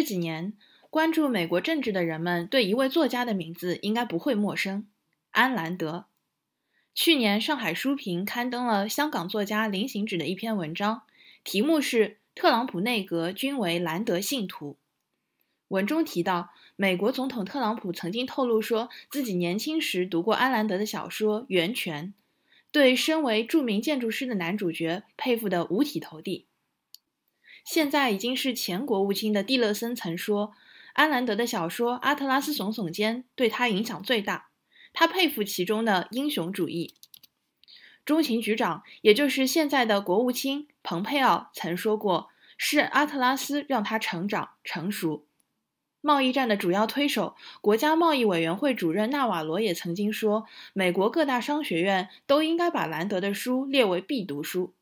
这几年，关注美国政治的人们对一位作家的名字应该不会陌生——安兰德。去年，上海书评刊登了香港作家林行止的一篇文章，题目是《特朗普内阁均为兰德信徒》。文中提到，美国总统特朗普曾经透露说自己年轻时读过安兰德的小说《源泉》，对身为著名建筑师的男主角佩服得五体投地。现在已经是前国务卿的蒂勒森曾说，安兰德的小说《阿特拉斯耸耸肩》对他影响最大，他佩服其中的英雄主义。中情局长，也就是现在的国务卿蓬佩奥曾说过，是阿特拉斯让他成长成熟。贸易战的主要推手、国家贸易委员会主任纳瓦罗也曾经说，美国各大商学院都应该把兰德的书列为必读书。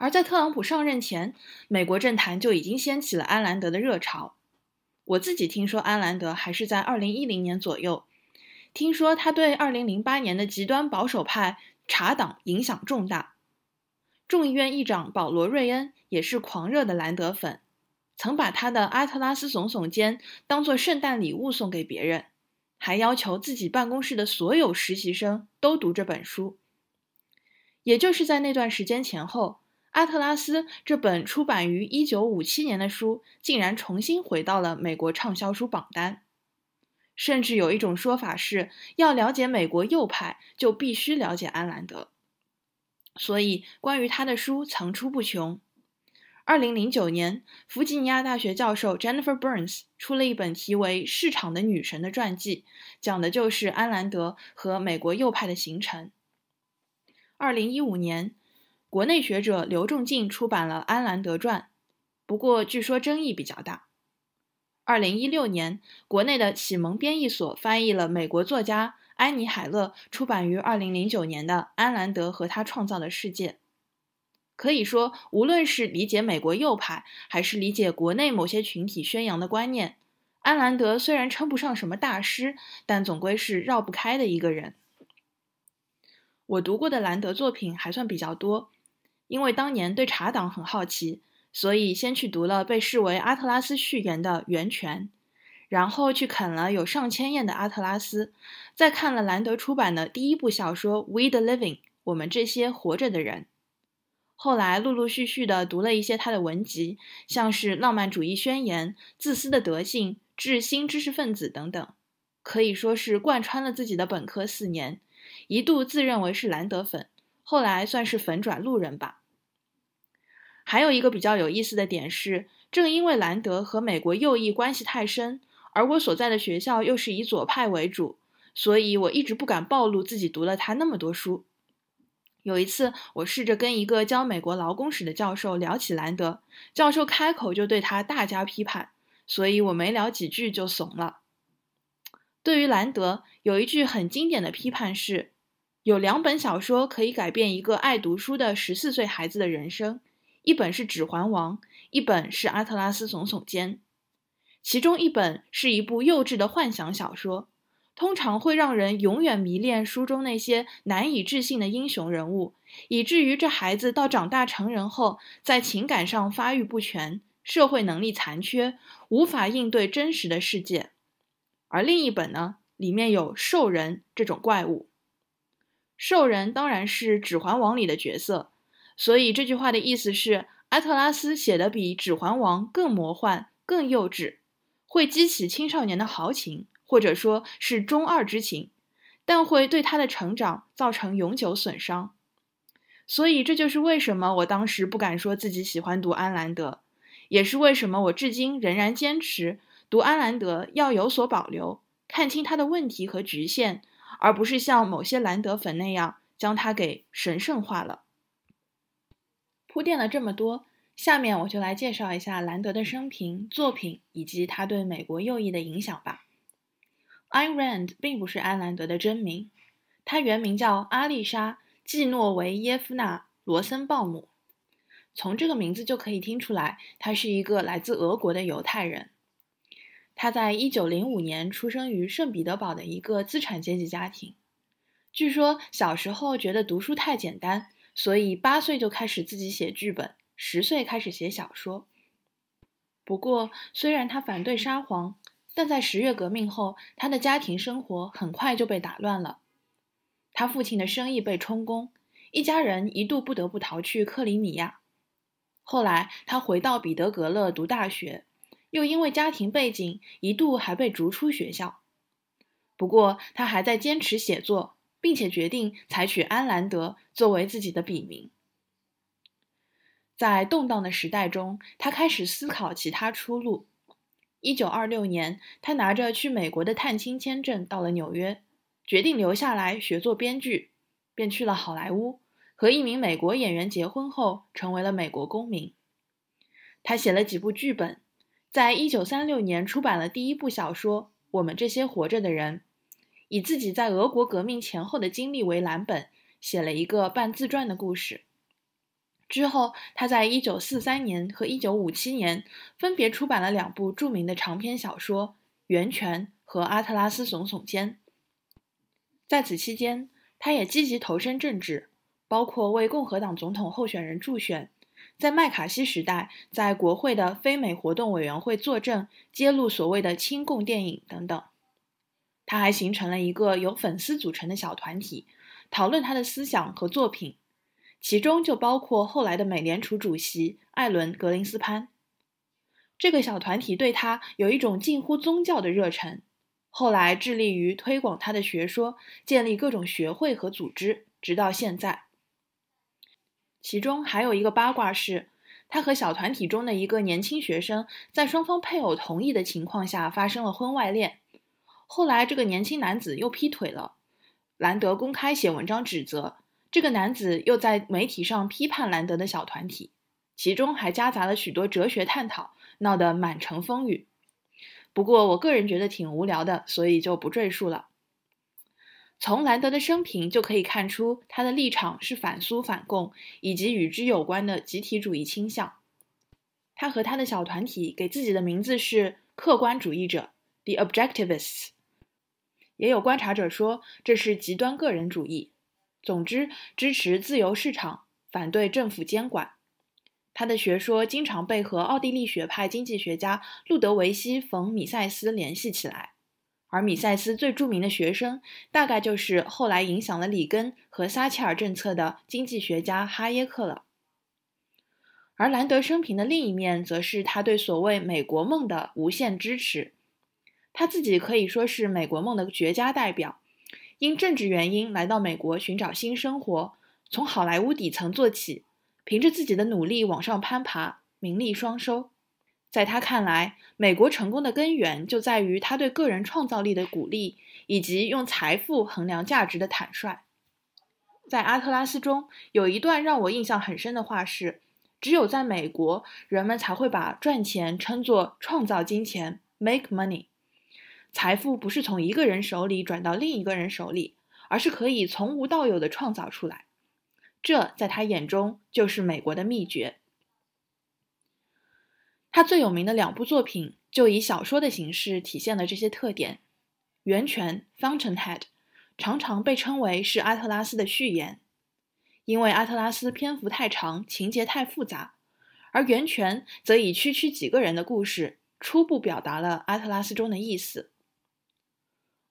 而在特朗普上任前，美国政坛就已经掀起了安兰德的热潮。我自己听说安兰德还是在2010年左右，听说他对2008年的极端保守派查党影响重大。众议院议长保罗·瑞恩也是狂热的兰德粉，曾把他的《阿特拉斯耸耸肩》当作圣诞礼物送给别人，还要求自己办公室的所有实习生都读这本书。也就是在那段时间前后。阿特拉斯这本出版于1957年的书，竟然重新回到了美国畅销书榜单。甚至有一种说法是，要了解美国右派，就必须了解安兰德。所以，关于他的书层出不穷。2009年，弗吉尼亚大学教授 Jennifer Burns 出了一本题为《市场的女神》的传记，讲的就是安兰德和美国右派的形成。2015年。国内学者刘仲敬出版了《安兰德传》，不过据说争议比较大。二零一六年，国内的启蒙编译所翻译了美国作家安妮海勒出版于二零零九年的《安兰德和他创造的世界》。可以说，无论是理解美国右派，还是理解国内某些群体宣扬的观念，安兰德虽然称不上什么大师，但总归是绕不开的一个人。我读过的兰德作品还算比较多。因为当年对茶党很好奇，所以先去读了被视为阿特拉斯序言的《源泉》，然后去啃了有上千页的阿特拉斯，再看了兰德出版的第一部小说《We the Living》，我们这些活着的人。后来陆陆续续的读了一些他的文集，像是《浪漫主义宣言》《自私的德性》《致新知识分子》等等，可以说是贯穿了自己的本科四年，一度自认为是兰德粉，后来算是粉转路人吧。还有一个比较有意思的点是，正因为兰德和美国右翼关系太深，而我所在的学校又是以左派为主，所以我一直不敢暴露自己读了他那么多书。有一次，我试着跟一个教美国劳工史的教授聊起兰德，教授开口就对他大加批判，所以我没聊几句就怂了。对于兰德，有一句很经典的批判是：有两本小说可以改变一个爱读书的十四岁孩子的人生。一本是《指环王》，一本是《阿特拉斯耸耸肩》，其中一本是一部幼稚的幻想小说，通常会让人永远迷恋书中那些难以置信的英雄人物，以至于这孩子到长大成人后，在情感上发育不全，社会能力残缺，无法应对真实的世界。而另一本呢，里面有兽人这种怪物，兽人当然是《指环王》里的角色。所以这句话的意思是，阿特拉斯写的比《指环王》更魔幻、更幼稚，会激起青少年的豪情，或者说是中二之情，但会对他的成长造成永久损伤。所以这就是为什么我当时不敢说自己喜欢读安兰德，也是为什么我至今仍然坚持读安兰德要有所保留，看清他的问题和局限，而不是像某些兰德粉那样将他给神圣化了。铺垫了这么多，下面我就来介绍一下兰德的生平、作品以及他对美国右翼的影响吧。Ayn Rand 并不是安兰德的真名，他原名叫阿丽莎·季诺维耶夫娜·罗森鲍姆。从这个名字就可以听出来，他是一个来自俄国的犹太人。他在1905年出生于圣彼得堡的一个资产阶级家庭。据说小时候觉得读书太简单，所以八岁就开始自己写剧本。十岁开始写小说。不过，虽然他反对沙皇，但在十月革命后，他的家庭生活很快就被打乱了。他父亲的生意被充公，一家人一度不得不逃去克里米亚。后来，他回到彼得格勒读大学，又因为家庭背景，一度还被逐出学校。不过，他还在坚持写作，并且决定采取安兰德作为自己的笔名。在动荡的时代中，他开始思考其他出路。一九二六年，他拿着去美国的探亲签证到了纽约，决定留下来学做编剧，便去了好莱坞，和一名美国演员结婚后，成为了美国公民。他写了几部剧本，在一九三六年出版了第一部小说《我们这些活着的人》，以自己在俄国革命前后的经历为蓝本，写了一个半自传的故事。之后，他在1943年和1957年分别出版了两部著名的长篇小说《源泉》和《阿特拉斯耸耸肩》。在此期间，他也积极投身政治，包括为共和党总统候选人助选，在麦卡锡时代在国会的非美活动委员会作证，揭露所谓的亲共电影等等。他还形成了一个由粉丝组成的小团体，讨论他的思想和作品。其中就包括后来的美联储主席艾伦·格林斯潘。这个小团体对他有一种近乎宗教的热忱，后来致力于推广他的学说，建立各种学会和组织，直到现在。其中还有一个八卦是，他和小团体中的一个年轻学生在双方配偶同意的情况下发生了婚外恋，后来这个年轻男子又劈腿了，兰德公开写文章指责。这个男子又在媒体上批判兰德的小团体，其中还夹杂了许多哲学探讨，闹得满城风雨。不过，我个人觉得挺无聊的，所以就不赘述了。从兰德的生平就可以看出，他的立场是反苏反共，以及与之有关的集体主义倾向。他和他的小团体给自己的名字是客观主义者 （The Objectivists）。也有观察者说，这是极端个人主义。总之，支持自由市场，反对政府监管。他的学说经常被和奥地利学派经济学家路德维希·冯·米塞斯联系起来，而米塞斯最著名的学生，大概就是后来影响了里根和撒切尔政策的经济学家哈耶克了。而兰德生平的另一面，则是他对所谓“美国梦”的无限支持。他自己可以说是美国梦的绝佳代表。因政治原因来到美国寻找新生活，从好莱坞底层做起，凭着自己的努力往上攀爬，名利双收。在他看来，美国成功的根源就在于他对个人创造力的鼓励，以及用财富衡量价值的坦率。在《阿特拉斯》中有一段让我印象很深的话是：“只有在美国，人们才会把赚钱称作创造金钱 （make money）。”财富不是从一个人手里转到另一个人手里，而是可以从无到有的创造出来。这在他眼中就是美国的秘诀。他最有名的两部作品就以小说的形式体现了这些特点。《源泉》（Fountainhead） 常常被称为是阿特拉斯的序言，因为阿特拉斯篇幅太长，情节太复杂，而《源泉》则以区区几个人的故事，初步表达了阿特拉斯中的意思。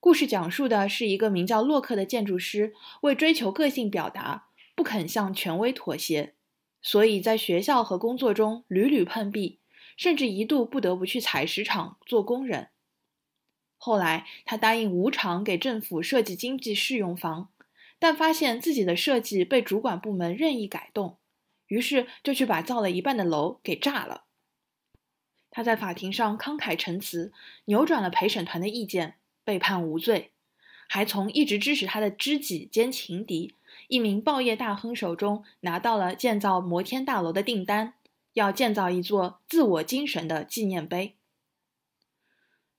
故事讲述的是一个名叫洛克的建筑师，为追求个性表达，不肯向权威妥协，所以在学校和工作中屡屡碰壁，甚至一度不得不去采石场做工人。后来，他答应无偿给政府设计经济适用房，但发现自己的设计被主管部门任意改动，于是就去把造了一半的楼给炸了。他在法庭上慷慨陈词，扭转了陪审团的意见。被判无罪，还从一直支持他的知己兼情敌一名报业大亨手中拿到了建造摩天大楼的订单，要建造一座自我精神的纪念碑。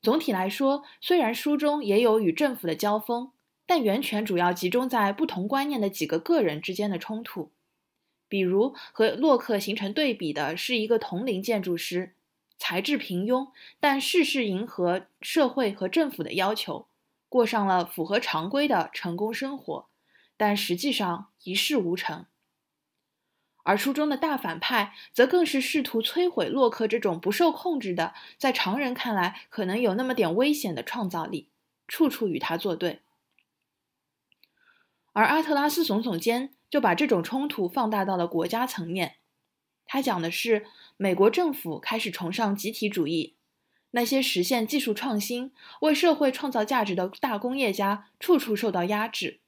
总体来说，虽然书中也有与政府的交锋，但源泉主要集中在不同观念的几个个人之间的冲突。比如和洛克形成对比的是一个同龄建筑师，才智平庸，但事事迎合社会和政府的要求，过上了符合常规的成功生活，但实际上一事无成。而书中的大反派则更是试图摧毁洛克这种不受控制的，在常人看来可能有那么点危险的创造力，处处与他作对。而阿特拉斯耸耸肩，就把这种冲突放大到了国家层面。他讲的是美国政府开始崇尚集体主义，那些实现技术创新、为社会创造价值的大工业家处处受到压制，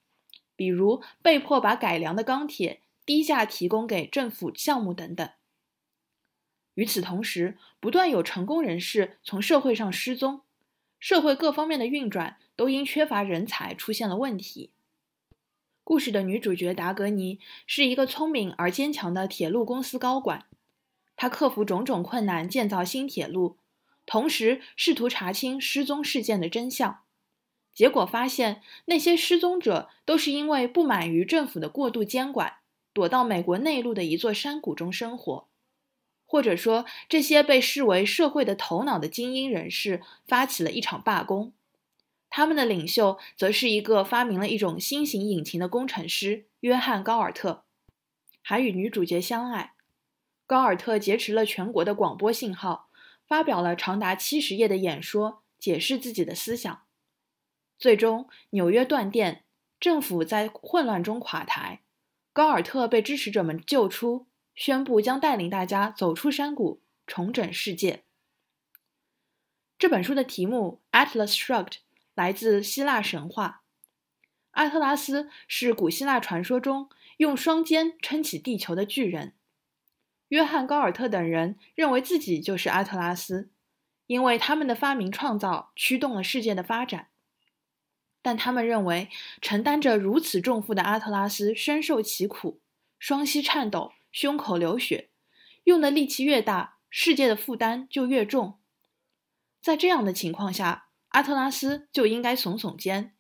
比如被迫把改良的钢铁。低价提供给政府项目等等。与此同时，不断有成功人士从社会上失踪，社会各方面的运转都因缺乏人才出现了问题。故事的女主角达格尼是一个聪明而坚强的铁路公司高管，他克服种种困难建造新铁路，同时试图查清失踪事件的真相。结果发现，那些失踪者都是因为不满于政府的过度监管。躲到美国内陆的一座山谷中生活，或者说，这些被视为社会的头脑的精英人士发起了一场罢工。他们的领袖则是一个发明了一种新型引擎的工程师约翰·高尔特，还与女主角相爱。高尔特劫持了全国的广播信号，发表了长达七十页的演说，解释自己的思想。最终，纽约断电，政府在混乱中垮台。高尔特被支持者们救出，宣布将带领大家走出山谷，重整世界。这本书的题目《Atlas Shrugged》来自希腊神话。阿特拉斯是古希腊传说中用双肩撑起地球的巨人。约翰·高尔特等人认为自己就是阿特拉斯，因为他们的发明创造驱动了世界的发展。但他们认为，承担着如此重负的阿特拉斯深受其苦，双膝颤抖，胸口流血，用的力气越大，世界的负担就越重。在这样的情况下，阿特拉斯就应该耸耸肩，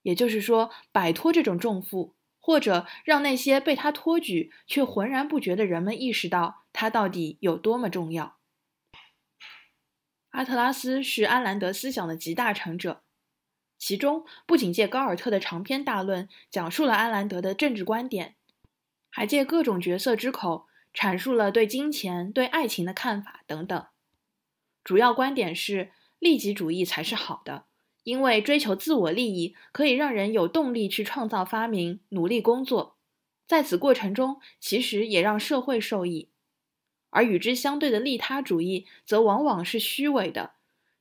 也就是说，摆脱这种重负，或者让那些被他托举却浑然不觉的人们意识到他到底有多么重要。阿特拉斯是安兰德思想的集大成者。其中不仅借高尔特的长篇大论讲述了安兰德的政治观点，还借各种角色之口阐述了对金钱、对爱情的看法等等。主要观点是利己主义才是好的，因为追求自我利益可以让人有动力去创造发明、努力工作，在此过程中其实也让社会受益。而与之相对的利他主义则往往是虚伪的，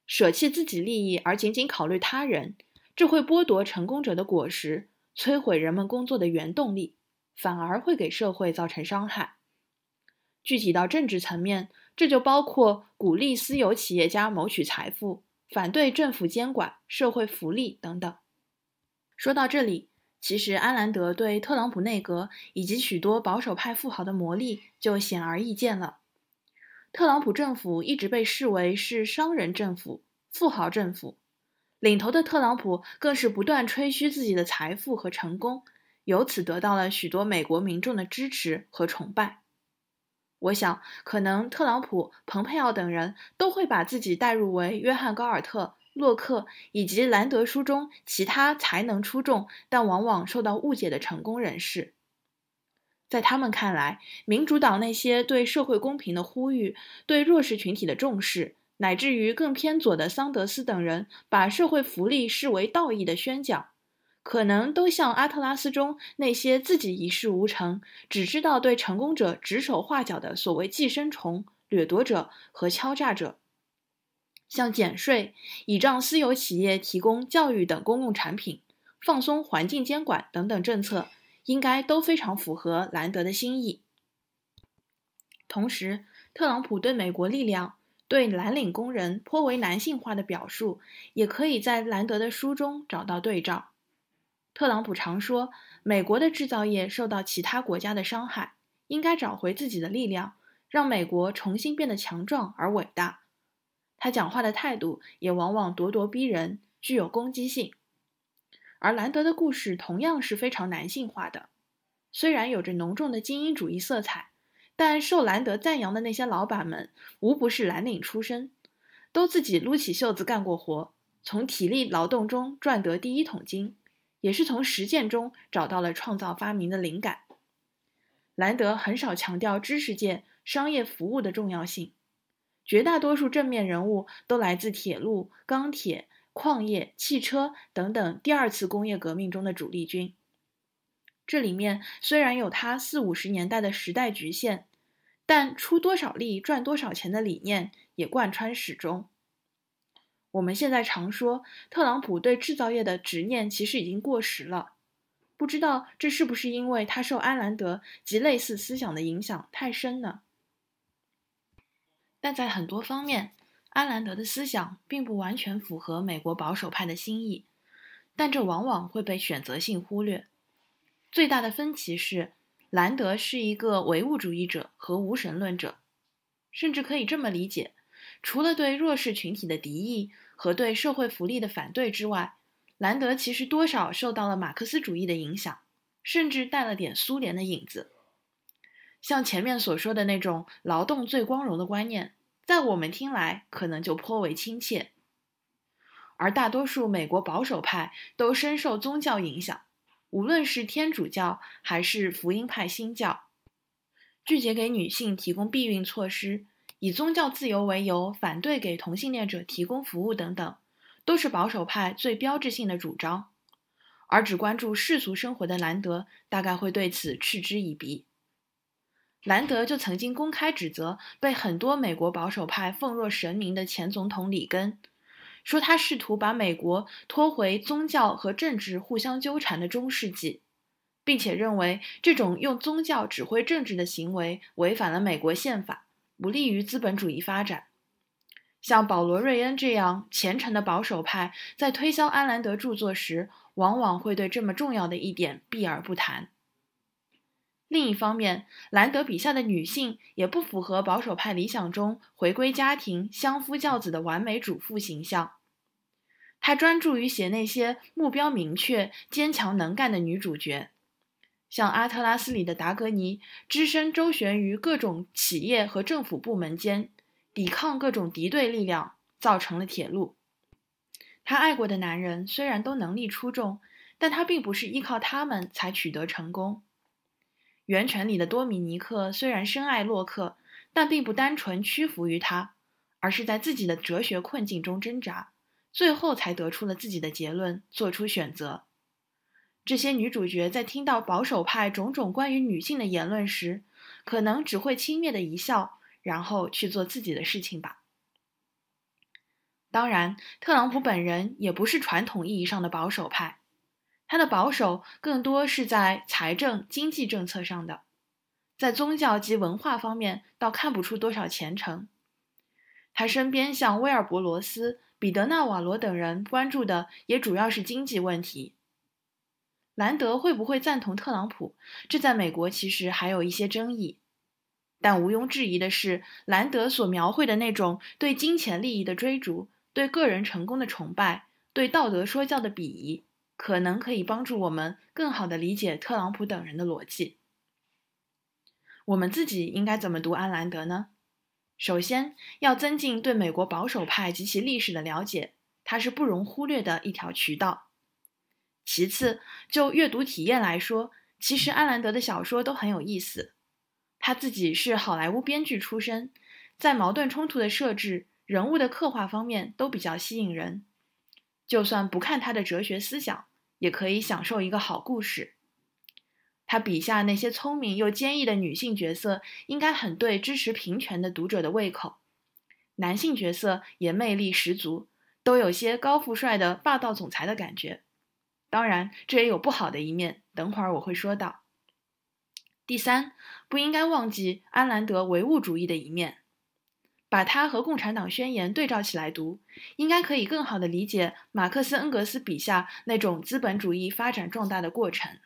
舍弃自己利益而仅仅考虑他人。这会剥夺成功者的果实，摧毁人们工作的原动力，反而会给社会造成伤害。具体到政治层面，这就包括鼓励私有企业家谋取财富，反对政府监管、社会福利等等。说到这里，其实安兰德对特朗普内阁以及许多保守派富豪的魔力就显而易见了。特朗普政府一直被视为是商人政府、富豪政府。领头的特朗普更是不断吹嘘自己的财富和成功，由此得到了许多美国民众的支持和崇拜。我想，可能特朗普、蓬佩奥等人都会把自己代入为约翰·高尔特、洛克以及兰德书中其他才能出众但往往受到误解的成功人士。在他们看来，民主党那些对社会公平的呼吁、对弱势群体的重视。乃至于更偏左的桑德斯等人，把社会福利视为道义的宣讲，可能都像阿特拉斯中那些自己一事无成、只知道对成功者指手画脚的所谓寄生虫、掠夺者和敲诈者，像减税、倚仗私有企业提供教育等公共产品、放松环境监管等等政策，应该都非常符合兰德的心意。同时，特朗普对美国力量。对蓝领工人颇为男性化的表述，也可以在兰德的书中找到对照。特朗普常说，美国的制造业受到其他国家的伤害，应该找回自己的力量，让美国重新变得强壮而伟大。他讲话的态度也往往咄咄逼人，具有攻击性。而兰德的故事同样是非常男性化的，虽然有着浓重的精英主义色彩，但受兰德赞扬的那些老板们无不是蓝领出身，都自己撸起袖子干过活，从体力劳动中赚得第一桶金，也是从实践中找到了创造发明的灵感。兰德很少强调知识界、商业服务的重要性，绝大多数正面人物都来自铁路、钢铁。矿业、汽车等等，第二次工业革命中的主力军。这里面虽然有他四五十年代的时代局限，但出多少力赚多少钱的理念也贯穿始终。我们现在常说特朗普对制造业的执念其实已经过时了，不知道这是不是因为他受安兰德及类似思想的影响太深呢？但在很多方面。安兰德的思想并不完全符合美国保守派的心意，但这往往会被选择性忽略。最大的分歧是，兰德是一个唯物主义者和无神论者，甚至可以这么理解：除了对弱势群体的敌意和对社会福利的反对之外，兰德其实多少受到了马克思主义的影响，甚至带了点苏联的影子。像前面所说的那种“劳动最光荣”的观念。在我们听来，可能就颇为亲切。而大多数美国保守派都深受宗教影响，无论是天主教还是福音派新教，拒绝给女性提供避孕措施，以宗教自由为由反对给同性恋者提供服务等等，都是保守派最标志性的主张。而只关注世俗生活的兰德，大概会对此嗤之以鼻。兰德就曾经公开指责被很多美国保守派奉若神明的前总统里根，说他试图把美国拖回宗教和政治互相纠缠的中世纪，并且认为这种用宗教指挥政治的行为违反了美国宪法，不利于资本主义发展。像保罗·瑞恩这样虔诚的保守派，在推销安兰德著作时，往往会对这么重要的一点避而不谈。另一方面，兰德笔下的女性也不符合保守派理想中回归家庭、相夫教子的完美主妇形象。他专注于写那些目标明确、坚强能干的女主角，像《阿特拉斯》里的达格尼，只身周旋于各种企业和政府部门间，抵抗各种敌对力量，造成了铁路。他爱过的男人虽然都能力出众，但他并不是依靠他们才取得成功。源泉里的多米尼克虽然深爱洛克，但并不单纯屈服于他，而是在自己的哲学困境中挣扎，最后才得出了自己的结论，做出选择。这些女主角在听到保守派种种关于女性的言论时，可能只会轻蔑的一笑，然后去做自己的事情吧。当然，特朗普本人也不是传统意义上的保守派。他的保守更多是在财政经济政策上的，在宗教及文化方面倒看不出多少虔诚。他身边像威尔伯罗斯、彼得纳瓦罗等人关注的也主要是经济问题。兰德会不会赞同特朗普？这在美国其实还有一些争议。但毋庸置疑的是，兰德所描绘的那种对金钱利益的追逐、对个人成功的崇拜、对道德说教的鄙夷。可能可以帮助我们更好地理解特朗普等人的逻辑。我们自己应该怎么读安兰德呢？首先要增进对美国保守派及其历史的了解，它是不容忽略的一条渠道。其次，就阅读体验来说，其实安兰德的小说都很有意思。他自己是好莱坞编剧出身，在矛盾冲突的设置、人物的刻画方面都比较吸引人。就算不看他的哲学思想，也可以享受一个好故事。他笔下那些聪明又坚毅的女性角色，应该很对支持平权的读者的胃口。男性角色也魅力十足，都有些高富帅的霸道总裁的感觉。当然，这也有不好的一面，等会儿我会说到。第三，不应该忘记安兰德唯物主义的一面。把它和《共产党宣言》对照起来读，应该可以更好地理解马克思、恩格斯笔下那种资本主义发展壮大的过程。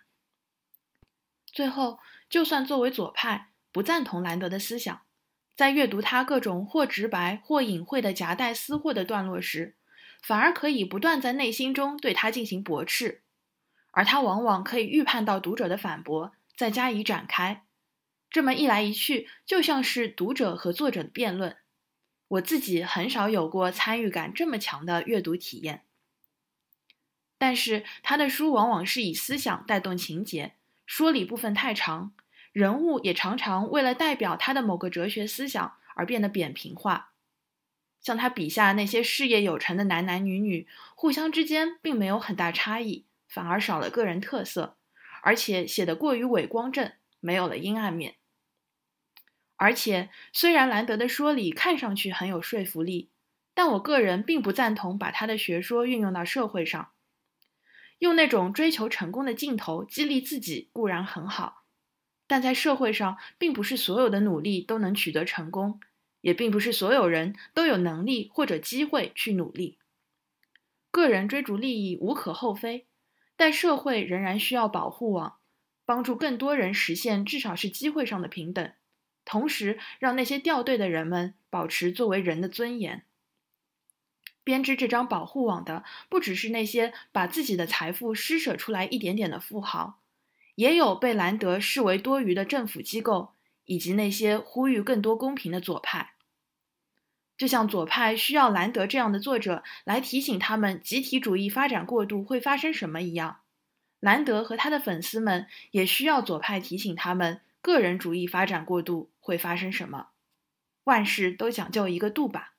最后，就算作为左派不赞同兰德的思想，在阅读他各种或直白或隐晦的夹带私货的段落时，反而可以不断在内心中对他进行驳斥，而他往往可以预判到读者的反驳，再加以展开。这么一来一去，就像是读者和作者的辩论。我自己很少有过参与感这么强的阅读体验。但是他的书往往是以思想带动情节，说理部分太长，人物也常常为了代表他的某个哲学思想而变得扁平化。像他笔下那些事业有成的男男女女，互相之间并没有很大差异，反而少了个人特色，而且写得过于伟光正，没有了阴暗面。而且，虽然兰德的说理看上去很有说服力，但我个人并不赞同把他的学说运用到社会上。用那种追求成功的劲头激励自己固然很好，但在社会上，并不是所有的努力都能取得成功，也并不是所有人都有能力或者机会去努力。个人追逐利益无可厚非，但社会仍然需要保护网，帮助更多人实现至少是机会上的平等，同时让那些掉队的人们保持作为人的尊严。编织这张保护网的不只是那些把自己的财富施舍出来一点点的富豪，也有被兰德视为多余的政府机构，以及那些呼吁更多公平的左派。就像左派需要兰德这样的作者来提醒他们集体主义发展过度会发生什么一样，兰德和他的粉丝们也需要左派提醒他们个人主义发展过度会发生什么。万事都讲究一个度吧。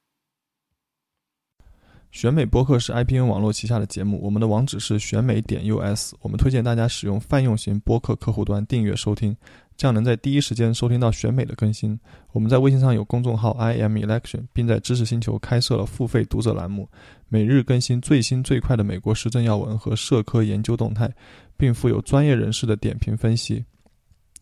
选美播客是 IPN 网络旗下的节目，我们的网址是选美点 US。我们推荐大家使用泛用型播客客户端订阅收听，这样能在第一时间收听到选美的更新。我们在微信上有公众号 i m election，并在知识星球开设了付费读者栏目，每日更新最新最快的美国时政要闻和社科研究动态，并附有专业人士的点评分析。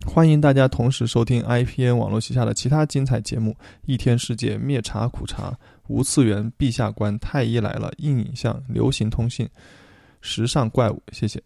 欢迎大家同时收听 IPN 网络旗下的其他精彩节目：一天世界、灭茶苦茶。无次元、陛下观、太医来了、硬影像、流行通信、时尚怪物，谢谢。